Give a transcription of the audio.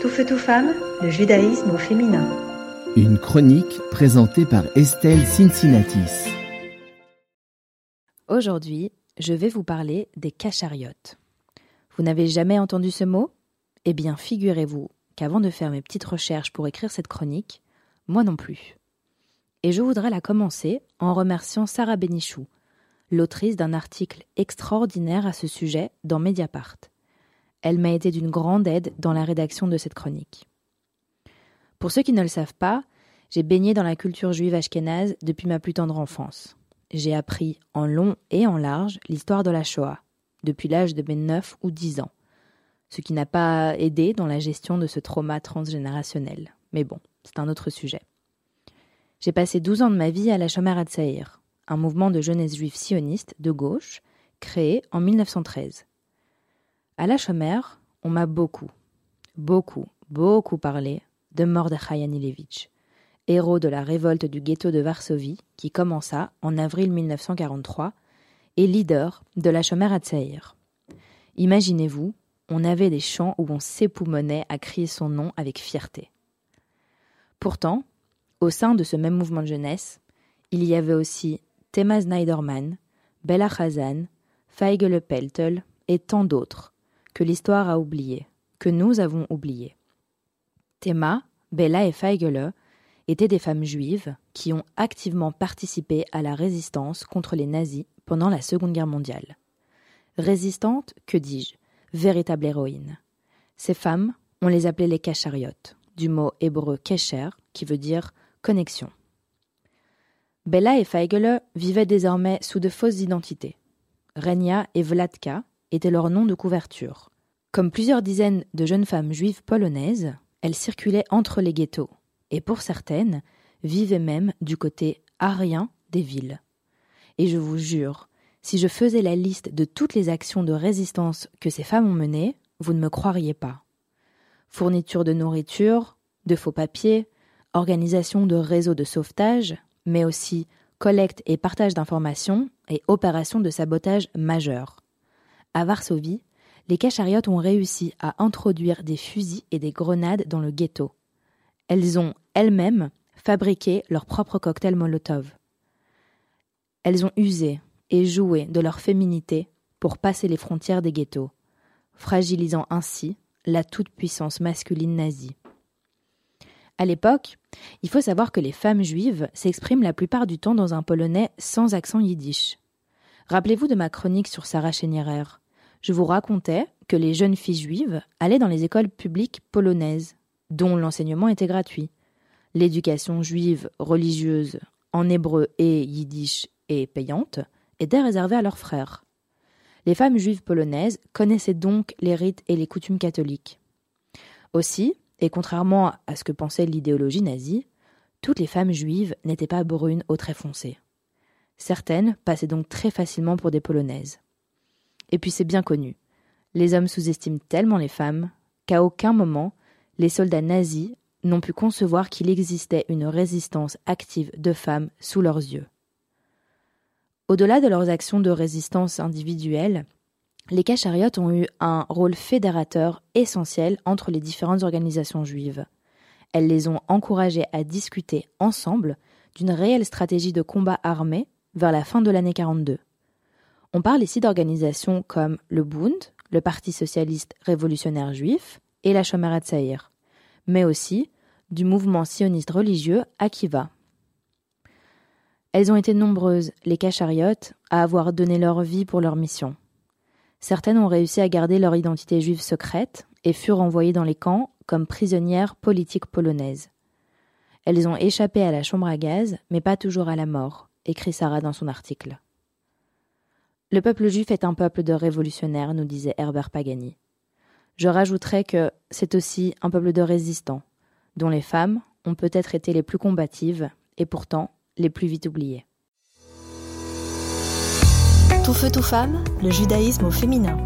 Tout feu, tout femme, le judaïsme au féminin. Une chronique présentée par Estelle Cincinnatis. Aujourd'hui, je vais vous parler des cachariotes. Vous n'avez jamais entendu ce mot? Eh bien, figurez-vous qu'avant de faire mes petites recherches pour écrire cette chronique, moi non plus. Et je voudrais la commencer en remerciant Sarah Benichou, l'autrice d'un article extraordinaire à ce sujet dans Mediapart. Elle m'a été d'une grande aide dans la rédaction de cette chronique. Pour ceux qui ne le savent pas, j'ai baigné dans la culture juive ashkénaze depuis ma plus tendre enfance. J'ai appris en long et en large l'histoire de la Shoah, depuis l'âge de mes 9 ou 10 ans, ce qui n'a pas aidé dans la gestion de ce trauma transgénérationnel. Mais bon, c'est un autre sujet. J'ai passé 12 ans de ma vie à la Shomer Hatzair, un mouvement de jeunesse juive sioniste de gauche créé en 1913. À la Chomère, on m'a beaucoup, beaucoup, beaucoup parlé de Mordechai Anilevitch, héros de la révolte du ghetto de Varsovie qui commença en avril 1943 et leader de la Chomère Hatzair. Imaginez-vous, on avait des chants où on s'époumonnait à crier son nom avec fierté. Pourtant, au sein de ce même mouvement de jeunesse, il y avait aussi Tema Snyderman, Bella Khazan, Feigele Peltel et tant d'autres que l'histoire a oublié, que nous avons oublié. Théma, Bella et Feigele étaient des femmes juives qui ont activement participé à la résistance contre les nazis pendant la Seconde Guerre mondiale. Résistantes, que dis-je, véritables héroïnes. Ces femmes, on les appelait les cachariotes, du mot hébreu kesher, qui veut dire connexion. Bella et Feigele vivaient désormais sous de fausses identités. Renia et Vladka était leur nom de couverture. Comme plusieurs dizaines de jeunes femmes juives polonaises, elles circulaient entre les ghettos, et pour certaines, vivaient même du côté arien des villes. Et je vous jure, si je faisais la liste de toutes les actions de résistance que ces femmes ont menées, vous ne me croiriez pas. Fourniture de nourriture, de faux papiers, organisation de réseaux de sauvetage, mais aussi collecte et partage d'informations et opérations de sabotage majeures. À Varsovie, les cachariotes ont réussi à introduire des fusils et des grenades dans le ghetto. Elles ont elles-mêmes fabriqué leur propre cocktail Molotov. Elles ont usé et joué de leur féminité pour passer les frontières des ghettos, fragilisant ainsi la toute-puissance masculine nazie. À l'époque, il faut savoir que les femmes juives s'expriment la plupart du temps dans un polonais sans accent yiddish. Rappelez-vous de ma chronique sur Sarah Chenierer je vous racontais que les jeunes filles juives allaient dans les écoles publiques polonaises, dont l'enseignement était gratuit. L'éducation juive religieuse en hébreu et yiddish et payante était réservée à leurs frères. Les femmes juives polonaises connaissaient donc les rites et les coutumes catholiques. Aussi, et contrairement à ce que pensait l'idéologie nazie, toutes les femmes juives n'étaient pas brunes aux traits foncés. Certaines passaient donc très facilement pour des polonaises. Et puis c'est bien connu. Les hommes sous-estiment tellement les femmes qu'à aucun moment les soldats nazis n'ont pu concevoir qu'il existait une résistance active de femmes sous leurs yeux. Au-delà de leurs actions de résistance individuelles, les cachariotes ont eu un rôle fédérateur essentiel entre les différentes organisations juives. Elles les ont encouragées à discuter ensemble d'une réelle stratégie de combat armé vers la fin de l'année 42. On parle ici d'organisations comme le Bund, le Parti socialiste révolutionnaire juif, et la Shomer Tzaïr, mais aussi du mouvement sioniste religieux Akiva. Elles ont été nombreuses, les cachariotes, à avoir donné leur vie pour leur mission. Certaines ont réussi à garder leur identité juive secrète et furent envoyées dans les camps comme prisonnières politiques polonaises. Elles ont échappé à la chambre à gaz, mais pas toujours à la mort, écrit Sarah dans son article. Le peuple juif est un peuple de révolutionnaires, nous disait Herbert Pagani. Je rajouterai que c'est aussi un peuple de résistants, dont les femmes ont peut-être été les plus combatives et pourtant les plus vite oubliées. Tout feu, tout femme, le judaïsme au féminin.